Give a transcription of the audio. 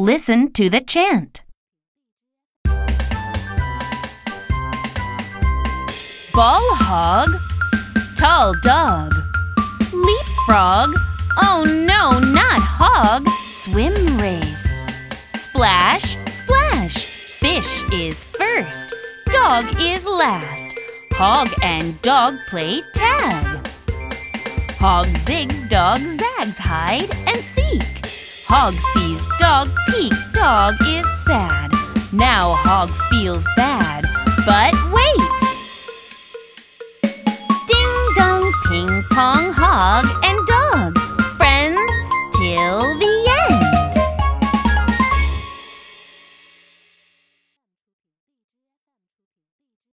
Listen to the chant. Ball hog, tall dog, leapfrog, oh no, not hog, swim race. Splash, splash, fish is first, dog is last. Hog and dog play tag. Hog zigs, dog zags, hide and seek. Hog sees dog peek, dog is sad. Now hog feels bad, but wait! Ding dong, ping pong,